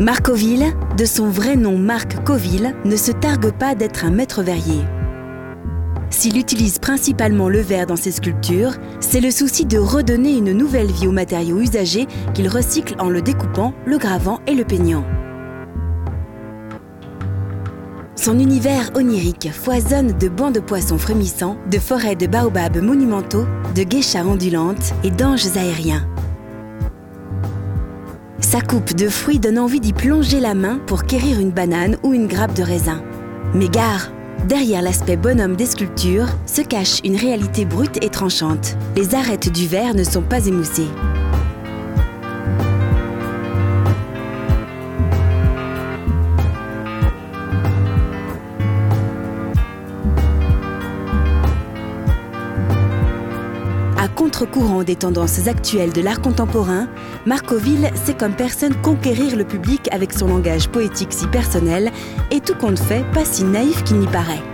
Marcoville, de son vrai nom Marc Coville, ne se targue pas d'être un maître verrier. S'il utilise principalement le verre dans ses sculptures, c'est le souci de redonner une nouvelle vie aux matériaux usagés qu'il recycle en le découpant, le gravant et le peignant. Son univers onirique foisonne de bancs de poissons frémissants, de forêts de baobabs monumentaux, de geishas ondulantes et d'anges aériens. Sa coupe de fruits donne envie d'y plonger la main pour quérir une banane ou une grappe de raisin. Mais gare Derrière l'aspect bonhomme des sculptures se cache une réalité brute et tranchante. Les arêtes du verre ne sont pas émoussées. Contre-courant des tendances actuelles de l'art contemporain, Marcoville sait comme personne conquérir le public avec son langage poétique si personnel et tout compte fait pas si naïf qu'il n'y paraît.